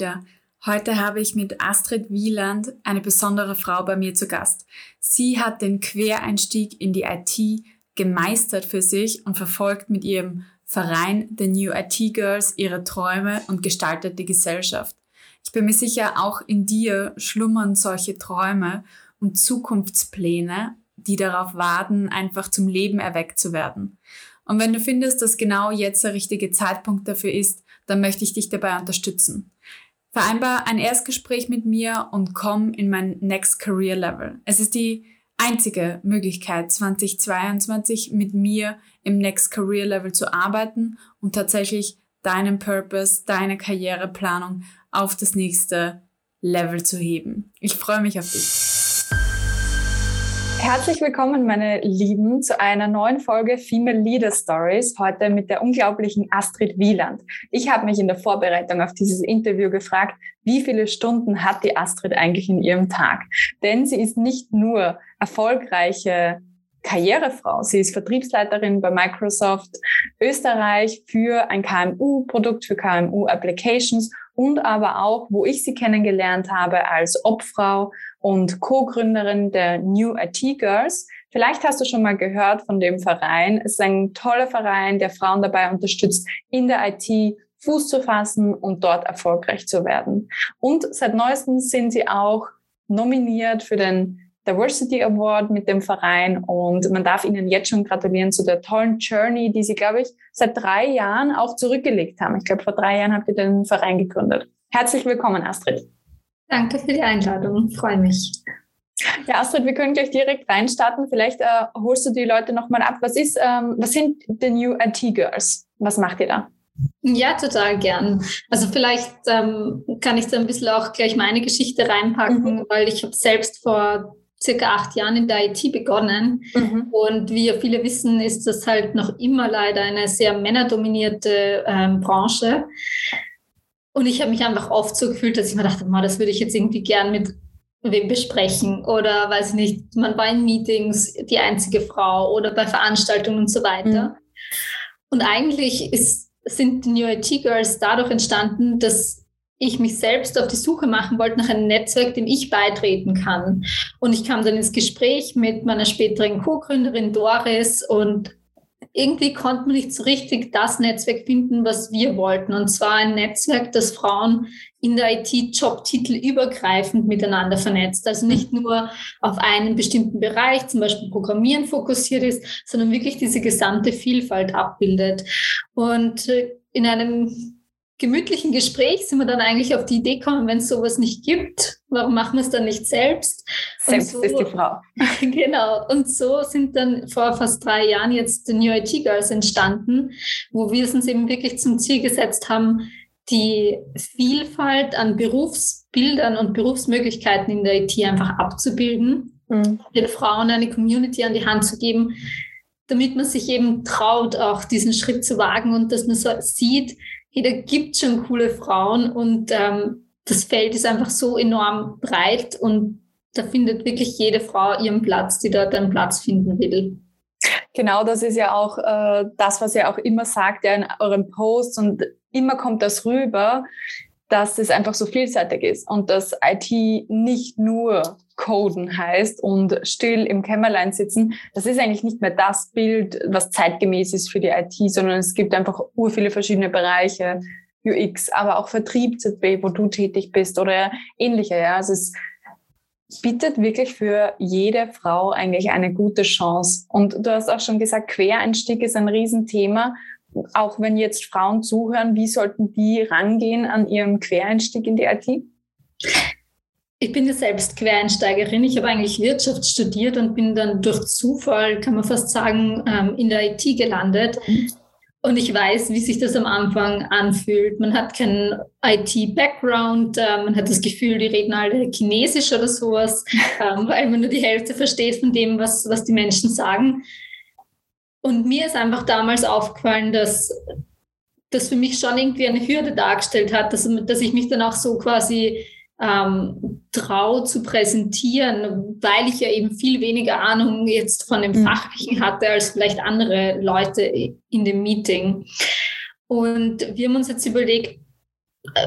wieder. Heute habe ich mit Astrid Wieland eine besondere Frau bei mir zu Gast. Sie hat den Quereinstieg in die IT gemeistert für sich und verfolgt mit ihrem Verein The New IT Girls ihre Träume und gestaltet die Gesellschaft. Ich bin mir sicher, auch in dir schlummern solche Träume und Zukunftspläne, die darauf warten, einfach zum Leben erweckt zu werden. Und wenn du findest, dass genau jetzt der richtige Zeitpunkt dafür ist, dann möchte ich dich dabei unterstützen. Vereinbar ein Erstgespräch mit mir und komm in mein Next Career Level. Es ist die einzige Möglichkeit, 2022 mit mir im Next Career Level zu arbeiten und tatsächlich deinen Purpose, deine Karriereplanung auf das nächste Level zu heben. Ich freue mich auf dich. Herzlich willkommen, meine Lieben, zu einer neuen Folge Female Leader Stories. Heute mit der unglaublichen Astrid Wieland. Ich habe mich in der Vorbereitung auf dieses Interview gefragt, wie viele Stunden hat die Astrid eigentlich in ihrem Tag? Denn sie ist nicht nur erfolgreiche Karrierefrau. Sie ist Vertriebsleiterin bei Microsoft Österreich für ein KMU-Produkt, für KMU-Applications und aber auch, wo ich sie kennengelernt habe als Obfrau und Co-Gründerin der New IT Girls. Vielleicht hast du schon mal gehört von dem Verein. Es ist ein toller Verein, der Frauen dabei unterstützt, in der IT Fuß zu fassen und dort erfolgreich zu werden. Und seit neuestem sind sie auch nominiert für den Diversity Award mit dem Verein und man darf ihnen jetzt schon gratulieren zu der tollen Journey, die sie, glaube ich, seit drei Jahren auch zurückgelegt haben. Ich glaube, vor drei Jahren habt ihr den Verein gegründet. Herzlich willkommen, Astrid. Danke für die Einladung, freue mich. Ja, Astrid, wir können gleich direkt reinstarten. Vielleicht äh, holst du die Leute nochmal ab. Was ist, ähm, was sind die New IT Girls? Was macht ihr da? Ja, total gern. Also vielleicht ähm, kann ich da ein bisschen auch gleich meine Geschichte reinpacken, mhm. weil ich habe selbst vor circa acht Jahren in der IT begonnen. Mhm. Und wie ja viele wissen, ist das halt noch immer leider eine sehr männerdominierte ähm, Branche. Und ich habe mich einfach oft so gefühlt, dass ich mir dachte, das würde ich jetzt irgendwie gern mit wem besprechen oder weiß ich nicht, man war in Meetings die einzige Frau oder bei Veranstaltungen und so weiter. Mhm. Und eigentlich ist, sind die New IT Girls dadurch entstanden, dass ich mich selbst auf die Suche machen wollte nach einem Netzwerk, dem ich beitreten kann. Und ich kam dann ins Gespräch mit meiner späteren Co-Gründerin Doris und irgendwie konnte man nicht so richtig das Netzwerk finden, was wir wollten. Und zwar ein Netzwerk, das Frauen in der IT Jobtitel übergreifend miteinander vernetzt. Also nicht nur auf einen bestimmten Bereich, zum Beispiel Programmieren fokussiert ist, sondern wirklich diese gesamte Vielfalt abbildet. Und äh, in einem gemütlichen Gespräch sind wir dann eigentlich auf die Idee gekommen, wenn es sowas nicht gibt, warum machen wir es dann nicht selbst? Selbst so, ist die Frau. genau. Und so sind dann vor fast drei Jahren jetzt die New IT Girls entstanden, wo wir es uns eben wirklich zum Ziel gesetzt haben, die Vielfalt an Berufsbildern und Berufsmöglichkeiten in der IT einfach abzubilden, mhm. den Frauen eine Community an die Hand zu geben, damit man sich eben traut, auch diesen Schritt zu wagen und dass man so sieht, hey, da gibt schon coole Frauen und ähm, das Feld ist einfach so enorm breit und da findet wirklich jede Frau ihren Platz, die dort einen Platz finden will. Genau, das ist ja auch äh, das, was ihr auch immer sagt ja, in euren Posts und immer kommt das rüber, dass es einfach so vielseitig ist und dass IT nicht nur Coden heißt und still im Kämmerlein sitzen, das ist eigentlich nicht mehr das Bild, was zeitgemäß ist für die IT, sondern es gibt einfach ur viele verschiedene Bereiche, UX, aber auch Vertrieb ZB, wo du tätig bist oder ähnliche. Ja, also es bietet wirklich für jede Frau eigentlich eine gute Chance. Und du hast auch schon gesagt, Quereinstieg ist ein Riesenthema. Auch wenn jetzt Frauen zuhören, wie sollten die rangehen an ihrem Quereinstieg in die IT? Ich bin ja selbst Quereinsteigerin. Ich habe eigentlich Wirtschaft studiert und bin dann durch Zufall, kann man fast sagen, ähm, in der IT gelandet. Und ich weiß, wie sich das am Anfang anfühlt. Man hat keinen IT-Background, äh, man hat das Gefühl, die reden alle Chinesisch oder sowas, ähm, weil man nur die Hälfte versteht von dem, was, was die Menschen sagen. Und mir ist einfach damals aufgefallen, dass das für mich schon irgendwie eine Hürde dargestellt hat, dass, dass ich mich dann auch so quasi ähm, trau zu präsentieren, weil ich ja eben viel weniger Ahnung jetzt von dem mhm. Fachlichen hatte als vielleicht andere Leute in dem Meeting. Und wir haben uns jetzt überlegt,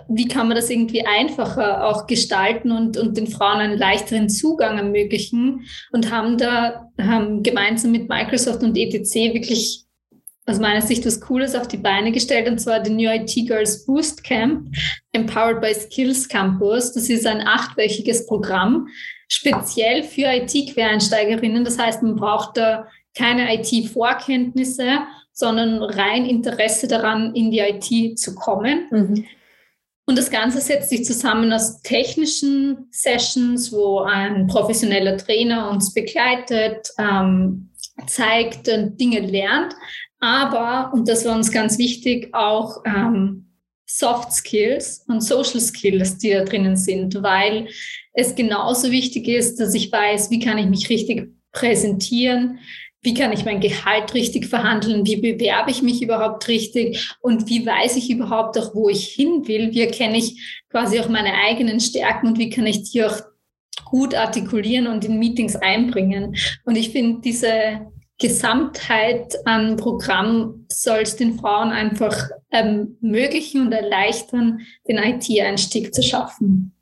wie kann man das irgendwie einfacher auch gestalten und, und den Frauen einen leichteren Zugang ermöglichen und haben da haben gemeinsam mit Microsoft und ETC wirklich aus meiner Sicht was Cooles auf die Beine gestellt, und zwar den New IT Girls Boost Camp, Empowered by Skills Campus. Das ist ein achtwöchiges Programm, speziell für IT-Quereinsteigerinnen. Das heißt, man braucht da keine IT-Vorkenntnisse, sondern rein Interesse daran, in die IT zu kommen. Mhm. Und das Ganze setzt sich zusammen aus technischen Sessions, wo ein professioneller Trainer uns begleitet, ähm, zeigt und Dinge lernt, aber, und das war uns ganz wichtig, auch ähm, Soft Skills und Social Skills, die da drinnen sind, weil es genauso wichtig ist, dass ich weiß, wie kann ich mich richtig präsentieren, wie kann ich mein Gehalt richtig verhandeln, wie bewerbe ich mich überhaupt richtig und wie weiß ich überhaupt auch, wo ich hin will, wie erkenne ich quasi auch meine eigenen Stärken und wie kann ich die auch gut artikulieren und in Meetings einbringen. Und ich finde diese Gesamtheit an Programm soll es den Frauen einfach ermöglichen und erleichtern, den IT-Einstieg zu schaffen.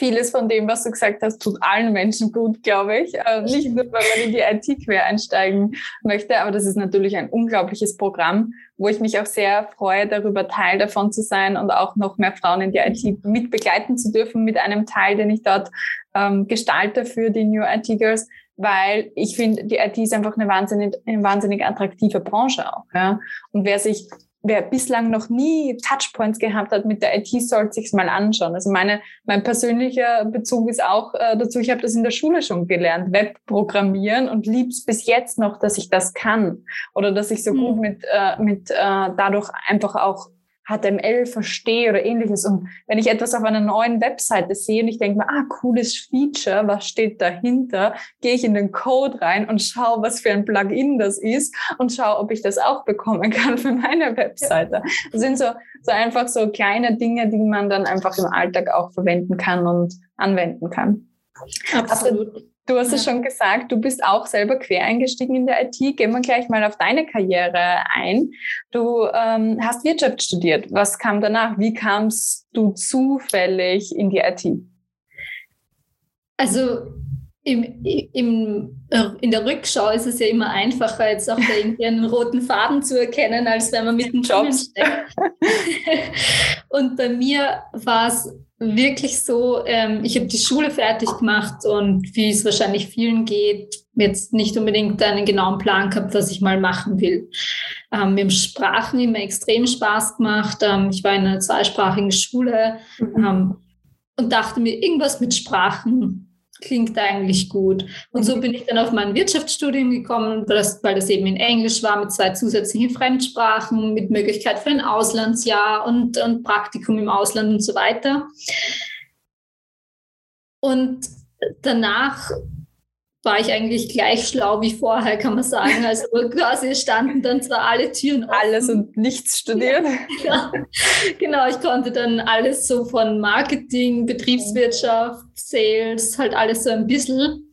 Vieles von dem, was du gesagt hast, tut allen Menschen gut, glaube ich. Äh, nicht nur, weil man in die IT quer einsteigen möchte, aber das ist natürlich ein unglaubliches Programm, wo ich mich auch sehr freue, darüber Teil davon zu sein und auch noch mehr Frauen in die IT mit begleiten zu dürfen mit einem Teil, den ich dort ähm, gestalte für die New IT Girls weil ich finde, die IT ist einfach eine wahnsinnig, eine wahnsinnig attraktive Branche auch. Ja? Und wer sich wer bislang noch nie Touchpoints gehabt hat mit der IT, sollte sich's mal anschauen. Also meine, mein persönlicher Bezug ist auch äh, dazu, ich habe das in der Schule schon gelernt, Webprogrammieren und lieb's bis jetzt noch, dass ich das kann oder dass ich so mhm. gut mit, äh, mit äh, dadurch einfach auch HTML verstehe oder ähnliches. Und wenn ich etwas auf einer neuen Webseite sehe und ich denke mir, ah, cooles Feature, was steht dahinter, gehe ich in den Code rein und schaue, was für ein Plugin das ist und schaue, ob ich das auch bekommen kann für meine Webseite. Das sind so, so einfach so kleine Dinge, die man dann einfach im Alltag auch verwenden kann und anwenden kann. Absolut. Also, Du hast ja. es schon gesagt, du bist auch selber quer eingestiegen in der IT. Gehen wir gleich mal auf deine Karriere ein. Du ähm, hast Wirtschaft studiert. Was kam danach? Wie kamst du zufällig in die IT? Also im, im, in der Rückschau ist es ja immer einfacher, jetzt auch da irgendwie einen roten Faden zu erkennen, als wenn man mit dem Job steckt. Und bei mir war es wirklich so, ähm, ich habe die Schule fertig gemacht und wie es wahrscheinlich vielen geht, jetzt nicht unbedingt einen genauen Plan gehabt, was ich mal machen will. Ähm, mir haben Sprachen immer extrem Spaß gemacht. Ähm, ich war in einer zweisprachigen Schule mhm. ähm, und dachte mir, irgendwas mit Sprachen klingt eigentlich gut. Und so bin ich dann auf mein Wirtschaftsstudium gekommen, weil das, weil das eben in Englisch war mit zwei zusätzlichen Fremdsprachen, mit Möglichkeit für ein Auslandsjahr und, und Praktikum im Ausland und so weiter. Und danach war ich eigentlich gleich schlau wie vorher, kann man sagen. Also quasi standen dann zwar alle Türen offen. Alles und nichts studiert. Ja, genau, ich konnte dann alles so von Marketing, Betriebswirtschaft, Sales, halt alles so ein bisschen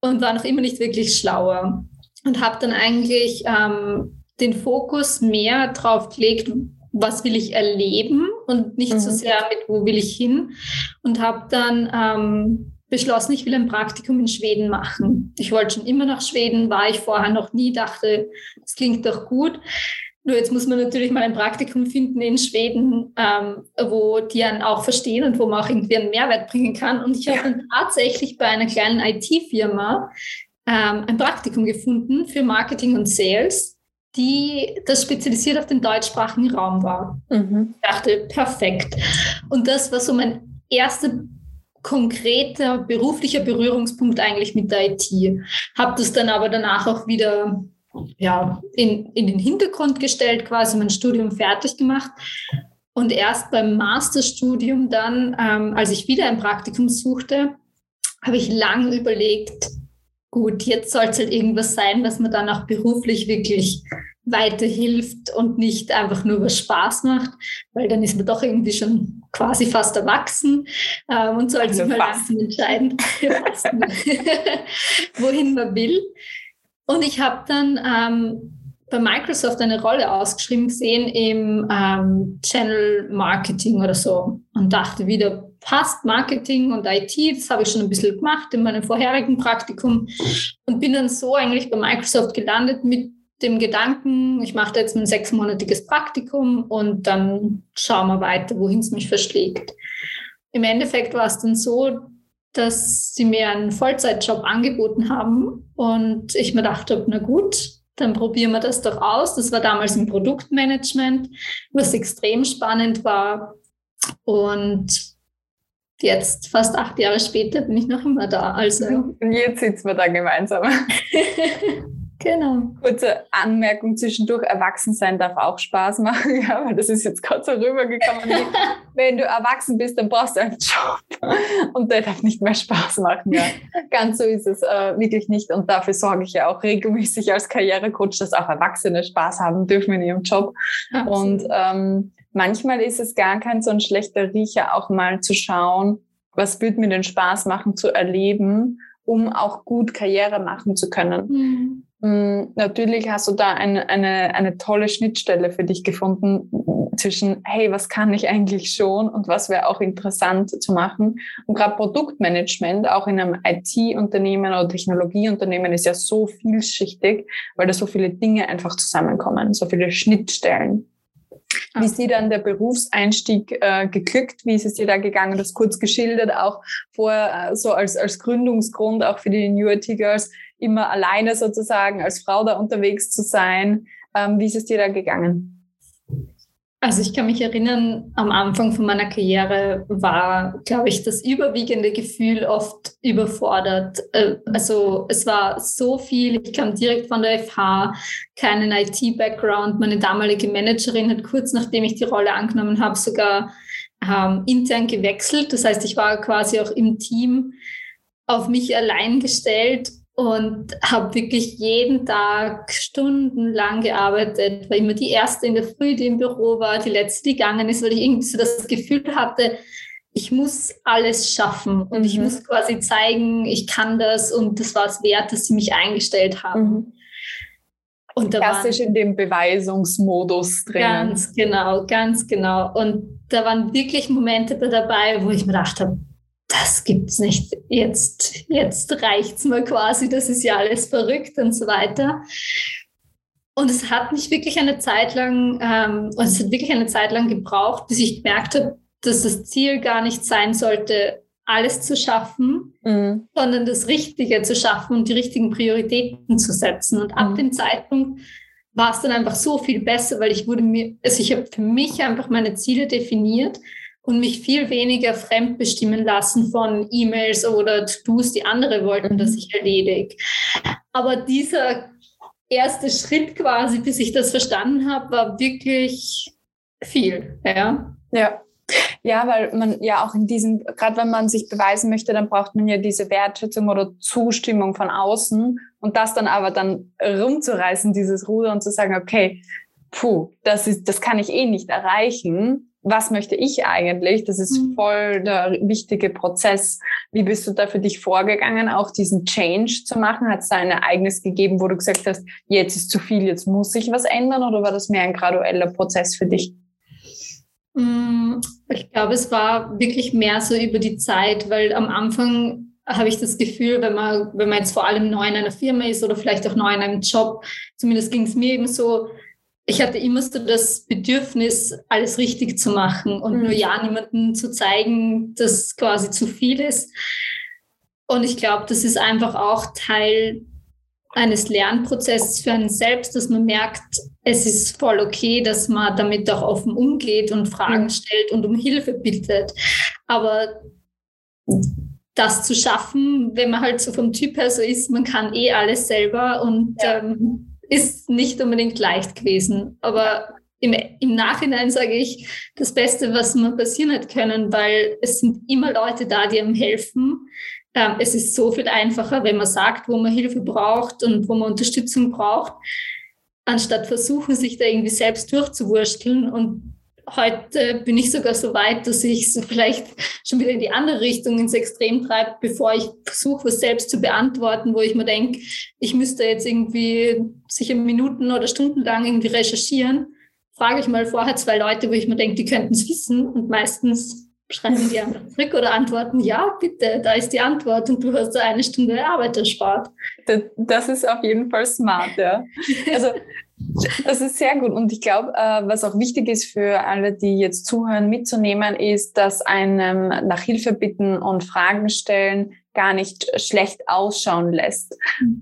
und war noch immer nicht wirklich schlauer. Und habe dann eigentlich ähm, den Fokus mehr drauf gelegt, was will ich erleben und nicht mhm. so sehr mit, wo will ich hin. Und habe dann ähm, beschlossen, ich will ein Praktikum in Schweden machen. Ich wollte schon immer nach Schweden, war ich vorher noch nie, dachte, das klingt doch gut. Nur jetzt muss man natürlich mal ein Praktikum finden in Schweden, ähm, wo die einen auch verstehen und wo man auch irgendwie einen Mehrwert bringen kann. Und ich habe dann tatsächlich bei einer kleinen IT-Firma ähm, ein Praktikum gefunden für Marketing und Sales, die das spezialisiert auf den deutschsprachigen Raum war. Mhm. Ich dachte, perfekt. Und das war so mein erster konkreter beruflicher Berührungspunkt eigentlich mit der IT. Habe das dann aber danach auch wieder ja, in, in den Hintergrund gestellt, quasi mein Studium fertig gemacht. Und erst beim Masterstudium dann, ähm, als ich wieder ein Praktikum suchte, habe ich lange überlegt, gut, jetzt soll es halt irgendwas sein, was mir dann auch beruflich wirklich weiterhilft und nicht einfach nur was Spaß macht, weil dann ist man doch irgendwie schon quasi fast erwachsen ähm, und sollte also sich mal langsam entscheiden, wohin man will. Und ich habe dann ähm, bei Microsoft eine Rolle ausgeschrieben gesehen im ähm, Channel Marketing oder so und dachte wieder, passt Marketing und IT, das habe ich schon ein bisschen gemacht in meinem vorherigen Praktikum und bin dann so eigentlich bei Microsoft gelandet mit dem Gedanken, ich mache jetzt ein sechsmonatiges Praktikum und dann schauen wir weiter, wohin es mich verschlägt. Im Endeffekt war es dann so, dass sie mir einen Vollzeitjob angeboten haben und ich mir dachte, na gut, dann probieren wir das doch aus. Das war damals im Produktmanagement, was extrem spannend war. Und jetzt, fast acht Jahre später, bin ich noch immer da. Also. Und jetzt sitzen wir da gemeinsam. Genau. Kurze Anmerkung zwischendurch, Erwachsensein darf auch Spaß machen, ja, weil das ist jetzt gerade so rübergekommen. wenn du erwachsen bist, dann brauchst du einen Job und der darf nicht mehr Spaß machen. Ja. Ganz so ist es äh, wirklich nicht und dafür sorge ich ja auch regelmäßig als Karrierecoach, dass auch Erwachsene Spaß haben dürfen in ihrem Job. Absolut. Und ähm, manchmal ist es gar kein so ein schlechter Riecher, auch mal zu schauen, was wird mir denn Spaß machen zu erleben, um auch gut Karriere machen zu können. Mhm. Mm, natürlich hast du da eine, eine, eine tolle Schnittstelle für dich gefunden zwischen, hey, was kann ich eigentlich schon und was wäre auch interessant zu machen. Und gerade Produktmanagement, auch in einem IT-Unternehmen oder Technologieunternehmen, ist ja so vielschichtig, weil da so viele Dinge einfach zusammenkommen, so viele Schnittstellen. Wie ist dir dann der Berufseinstieg äh, geglückt? Wie ist es dir da gegangen? Das kurz geschildert, auch vorher äh, so als, als Gründungsgrund auch für die New IT Girls immer alleine sozusagen als Frau da unterwegs zu sein. Ähm, wie ist es dir da gegangen? Also ich kann mich erinnern, am Anfang von meiner Karriere war, glaube ich, das überwiegende Gefühl oft überfordert. Äh, also es war so viel, ich kam direkt von der FH, keinen IT-Background. Meine damalige Managerin hat kurz nachdem ich die Rolle angenommen habe, sogar ähm, intern gewechselt. Das heißt, ich war quasi auch im Team auf mich allein gestellt und habe wirklich jeden Tag stundenlang gearbeitet, war immer die erste in der Früh, die im Büro war, die letzte, die gegangen ist, weil ich irgendwie so das Gefühl hatte, ich muss alles schaffen und mhm. ich muss quasi zeigen, ich kann das und das war es wert, dass sie mich eingestellt haben. Mhm. Und da Klassisch waren, in dem Beweisungsmodus drin. Ganz genau, ganz genau. Und da waren wirklich Momente dabei, wo ich mir gedacht habe, das gibt's nicht. Jetzt, jetzt reicht's mir quasi, das ist ja alles verrückt und so weiter. Und es hat mich wirklich eine Zeit lang, ähm, es hat wirklich eine Zeit lang gebraucht, bis ich gemerkt habe, dass das Ziel gar nicht sein sollte, alles zu schaffen, mhm. sondern das Richtige zu schaffen und die richtigen Prioritäten zu setzen. Und ab mhm. dem Zeitpunkt war es dann einfach so viel besser, weil ich wurde mir, also ich habe für mich einfach meine Ziele definiert und mich viel weniger fremdbestimmen lassen von E-Mails oder To-Dos, die andere wollten, dass ich erledige. Aber dieser erste Schritt quasi, bis ich das verstanden habe, war wirklich viel. Ja. Ja. Ja, weil man ja auch in diesem, gerade wenn man sich beweisen möchte, dann braucht man ja diese Wertschätzung oder Zustimmung von außen und das dann aber dann rumzureißen, dieses Ruder und zu sagen, okay, puh, das ist, das kann ich eh nicht erreichen was möchte ich eigentlich? Das ist mhm. voll der wichtige Prozess. Wie bist du da für dich vorgegangen, auch diesen Change zu machen? Hat es da ein Ereignis gegeben, wo du gesagt hast, jetzt ist zu viel, jetzt muss ich was ändern? Oder war das mehr ein gradueller Prozess für dich? Mm, ich glaube, es war wirklich mehr so über die Zeit, weil am Anfang habe ich das Gefühl, wenn man, wenn man jetzt vor allem neu in einer Firma ist oder vielleicht auch neu in einem Job, zumindest ging es mir eben so, ich hatte immer so das Bedürfnis, alles richtig zu machen und mhm. nur ja niemandem zu zeigen, dass quasi zu viel ist. Und ich glaube, das ist einfach auch Teil eines Lernprozesses für einen selbst, dass man merkt, es ist voll okay, dass man damit auch offen umgeht und Fragen mhm. stellt und um Hilfe bittet. Aber das zu schaffen, wenn man halt so vom Typ her so ist, man kann eh alles selber und ja. ähm, ist nicht unbedingt leicht gewesen. Aber im, im Nachhinein sage ich, das Beste, was mir passieren hat können, weil es sind immer Leute da, die einem helfen. Ähm, es ist so viel einfacher, wenn man sagt, wo man Hilfe braucht und wo man Unterstützung braucht, anstatt versuchen, sich da irgendwie selbst durchzuwursteln. Und heute bin ich sogar so weit, dass ich es vielleicht schon wieder in die andere Richtung ins Extrem treibe, bevor ich versuche, was selbst zu beantworten, wo ich mir denke, ich müsste jetzt irgendwie sicher Minuten oder Stunden lang irgendwie recherchieren. Frage ich mal vorher zwei Leute, wo ich mir denke, die könnten es wissen und meistens schreiben die einfach zurück oder antworten, ja, bitte, da ist die Antwort und du hast da eine Stunde Arbeit erspart. Das ist auf jeden Fall smart, ja. Also das ist sehr gut. Und ich glaube, äh, was auch wichtig ist für alle, die jetzt zuhören, mitzunehmen, ist, dass einem nach Hilfe bitten und Fragen stellen gar nicht schlecht ausschauen lässt.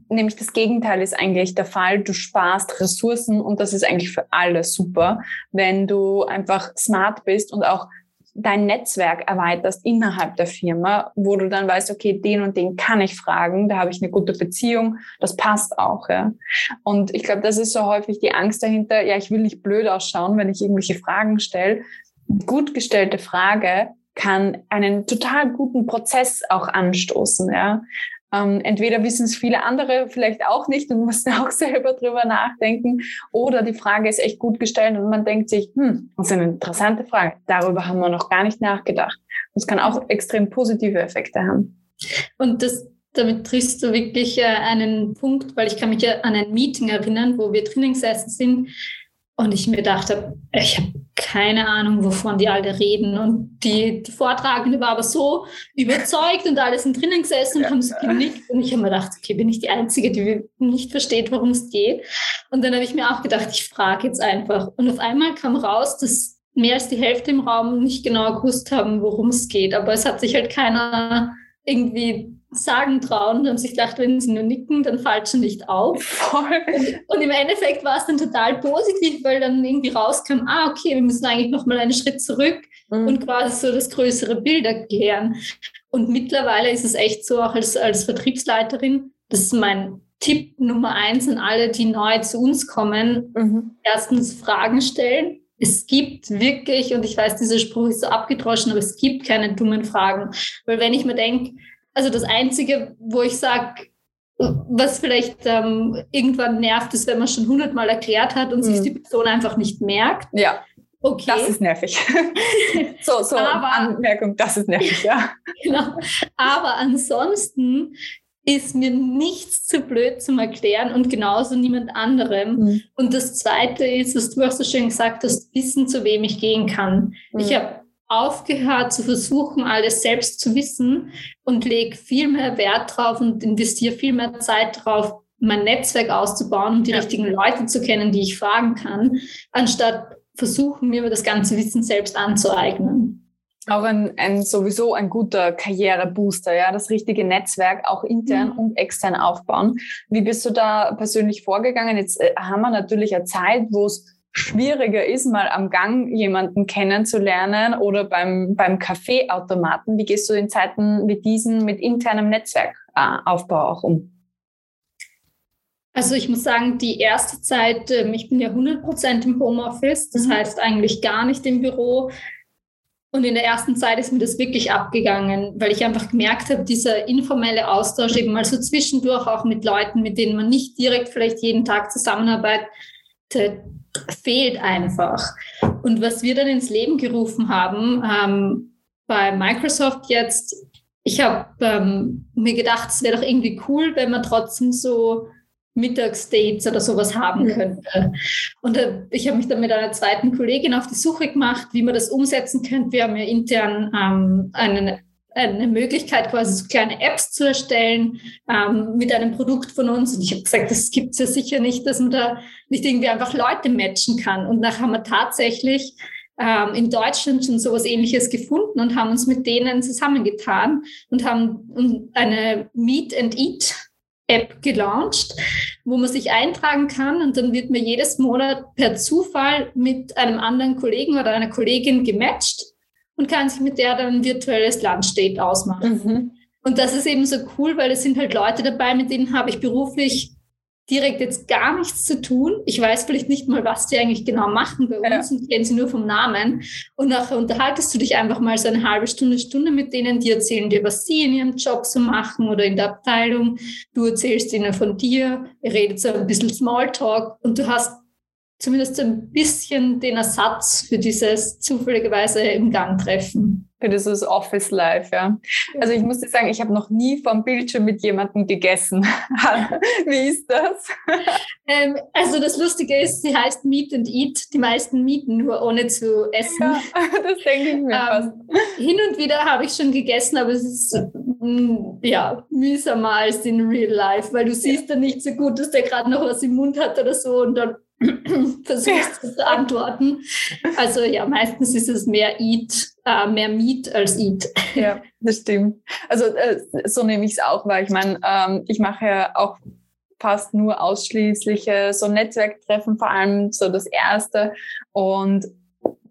Nämlich das Gegenteil ist eigentlich der Fall. Du sparst Ressourcen und das ist eigentlich für alle super, wenn du einfach smart bist und auch dein Netzwerk erweiterst innerhalb der Firma, wo du dann weißt, okay, den und den kann ich fragen, da habe ich eine gute Beziehung, das passt auch. Ja. Und ich glaube, das ist so häufig die Angst dahinter, ja, ich will nicht blöd ausschauen, wenn ich irgendwelche Fragen stelle. Gut gestellte Frage kann einen total guten Prozess auch anstoßen. Ja. Ähm, entweder wissen es viele andere vielleicht auch nicht und müssen auch selber drüber nachdenken. Oder die Frage ist echt gut gestellt und man denkt sich, hm, das ist eine interessante Frage. Darüber haben wir noch gar nicht nachgedacht. Das kann auch extrem positive Effekte haben. Und das, damit triffst du wirklich äh, einen Punkt, weil ich kann mich ja an ein Meeting erinnern, wo wir drinnen gesessen sind und ich mir dachte, ich habe keine Ahnung, wovon die alle reden. Und die, die Vortragende war aber so überzeugt und alle sind drinnen gesessen und haben so genickt. Und ich habe mir gedacht, okay, bin ich die Einzige, die nicht versteht, worum es geht. Und dann habe ich mir auch gedacht, ich frage jetzt einfach. Und auf einmal kam raus, dass mehr als die Hälfte im Raum nicht genau gewusst haben, worum es geht. Aber es hat sich halt keiner irgendwie sagen trauen und haben sich gedacht, wenn sie nur nicken, dann fällt schon nicht auf. Voll. Und, und, im Endeffekt war es dann total positiv, weil dann irgendwie rauskam, ah, okay, wir müssen eigentlich nochmal einen Schritt zurück mhm. und quasi so das größere Bild erklären. Und mittlerweile ist es echt so, auch als, als Vertriebsleiterin, das ist mein Tipp Nummer eins an alle, die neu zu uns kommen. Mhm. Erstens Fragen stellen. Es gibt wirklich, und ich weiß, dieser Spruch ist so abgedroschen, aber es gibt keine dummen Fragen. Weil wenn ich mir denke, also das Einzige, wo ich sage, was vielleicht ähm, irgendwann nervt, ist, wenn man schon hundertmal erklärt hat und mhm. sich die Person einfach nicht merkt. Ja. Okay. Das ist nervig. so, so Aber, Anmerkung, das ist nervig, ja. genau. Aber ansonsten ist mir nichts zu blöd zum Erklären und genauso niemand anderem. Mhm. Und das Zweite ist, was du auch so schön gesagt hast, wissen, zu wem ich gehen kann. Mhm. Ich habe aufgehört zu versuchen, alles selbst zu wissen und lege viel mehr Wert drauf und investiere viel mehr Zeit drauf, mein Netzwerk auszubauen und die ja. richtigen Leute zu kennen, die ich fragen kann, anstatt versuchen, mir das ganze Wissen selbst anzueignen. Auch ein, ein sowieso ein guter Karrierebooster, ja, das richtige Netzwerk auch intern mhm. und extern aufbauen. Wie bist du da persönlich vorgegangen? Jetzt äh, haben wir natürlich eine Zeit, wo es schwieriger ist, mal am Gang jemanden kennenzulernen oder beim, beim Kaffeeautomaten. Wie gehst du in Zeiten wie diesen mit internem Netzwerkaufbau auch um? Also ich muss sagen, die erste Zeit, ähm, ich bin ja 100 Prozent im Homeoffice, das mhm. heißt eigentlich gar nicht im Büro. Und in der ersten Zeit ist mir das wirklich abgegangen, weil ich einfach gemerkt habe, dieser informelle Austausch eben mal so zwischendurch auch mit Leuten, mit denen man nicht direkt vielleicht jeden Tag zusammenarbeitet, fehlt einfach. Und was wir dann ins Leben gerufen haben, ähm, bei Microsoft jetzt, ich habe ähm, mir gedacht, es wäre doch irgendwie cool, wenn man trotzdem so Mittagsdates oder sowas haben könnte. Und äh, ich habe mich dann mit einer zweiten Kollegin auf die Suche gemacht, wie man das umsetzen könnte. Wir haben ja intern ähm, einen eine Möglichkeit, quasi so kleine Apps zu erstellen ähm, mit einem Produkt von uns. Und ich habe gesagt, das gibt es ja sicher nicht, dass man da nicht irgendwie einfach Leute matchen kann. Und nachher haben wir tatsächlich ähm, in Deutschland schon sowas ähnliches gefunden und haben uns mit denen zusammengetan und haben eine Meet and Eat App gelauncht, wo man sich eintragen kann und dann wird mir jedes Monat per Zufall mit einem anderen Kollegen oder einer Kollegin gematcht und kann sich mit der dann ein virtuelles Lunch-Date ausmachen. Mhm. Und das ist eben so cool, weil es sind halt Leute dabei, mit denen habe ich beruflich direkt jetzt gar nichts zu tun. Ich weiß vielleicht nicht mal, was die eigentlich genau machen bei uns ja. und kenne sie nur vom Namen. Und nachher unterhaltest du dich einfach mal so eine halbe Stunde, Stunde mit denen, die erzählen dir, was sie in ihrem Job so machen oder in der Abteilung. Du erzählst ihnen von dir, ihr redet so ein bisschen Smalltalk und du hast zumindest ein bisschen den Ersatz für dieses zufälligerweise im Gang treffen. Für dieses Office Life, ja. Also ich muss dir sagen, ich habe noch nie vom Bildschirm mit jemandem gegessen. Wie ist das? Ähm, also das Lustige ist, sie heißt Meet and Eat. Die meisten mieten nur ohne zu essen. Ja, das denke ich mir ähm, fast. Hin und wieder habe ich schon gegessen, aber es ist mm, ja mühsamer als in Real Life, weil du siehst ja. dann nicht so gut, dass der gerade noch was im Mund hat oder so und dann versuchst zu antworten. Also ja, meistens ist es mehr Eat, äh, mehr Meat als Eat. Ja, das stimmt. Also äh, so nehme ich es auch, weil ich meine, ähm, ich mache ja auch fast nur ausschließliche so Netzwerktreffen, vor allem so das erste. Und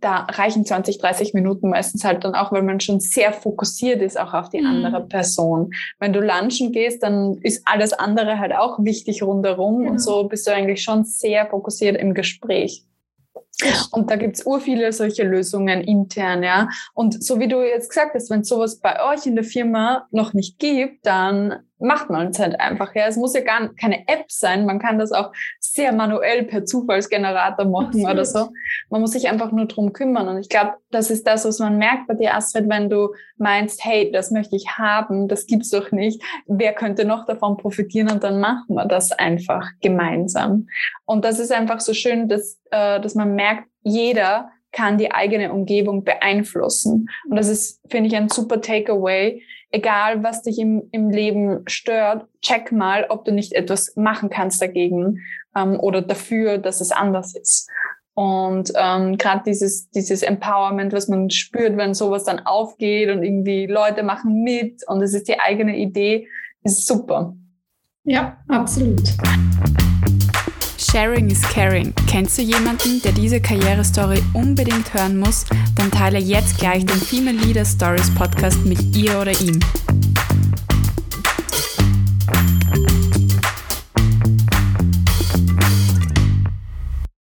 da reichen 20, 30 Minuten meistens halt dann auch, weil man schon sehr fokussiert ist auch auf die mhm. andere Person. Wenn du lunchen gehst, dann ist alles andere halt auch wichtig rundherum mhm. und so bist du eigentlich schon sehr fokussiert im Gespräch. Und da gibt's ur viele solche Lösungen intern, ja. Und so wie du jetzt gesagt hast, wenn sowas bei euch in der Firma noch nicht gibt, dann macht man es halt einfach. Ja, es muss ja gar keine App sein. Man kann das auch sehr manuell per Zufallsgenerator machen Absolut. oder so. Man muss sich einfach nur drum kümmern. Und ich glaube, das ist das, was man merkt bei dir, Astrid, wenn du meinst, hey, das möchte ich haben, das gibt's doch nicht. Wer könnte noch davon profitieren? Und dann machen wir das einfach gemeinsam. Und das ist einfach so schön, dass, äh, dass man merkt, jeder kann die eigene Umgebung beeinflussen. Und das ist, finde ich, ein super Takeaway egal was dich im, im Leben stört, check mal, ob du nicht etwas machen kannst dagegen ähm, oder dafür, dass es anders ist. Und ähm, gerade dieses, dieses Empowerment, was man spürt, wenn sowas dann aufgeht und irgendwie Leute machen mit und es ist die eigene Idee, ist super. Ja, absolut. Sharing is Caring. Kennst du jemanden, der diese Karrierestory unbedingt hören muss? Dann teile jetzt gleich den Female Leader Stories Podcast mit ihr oder ihm.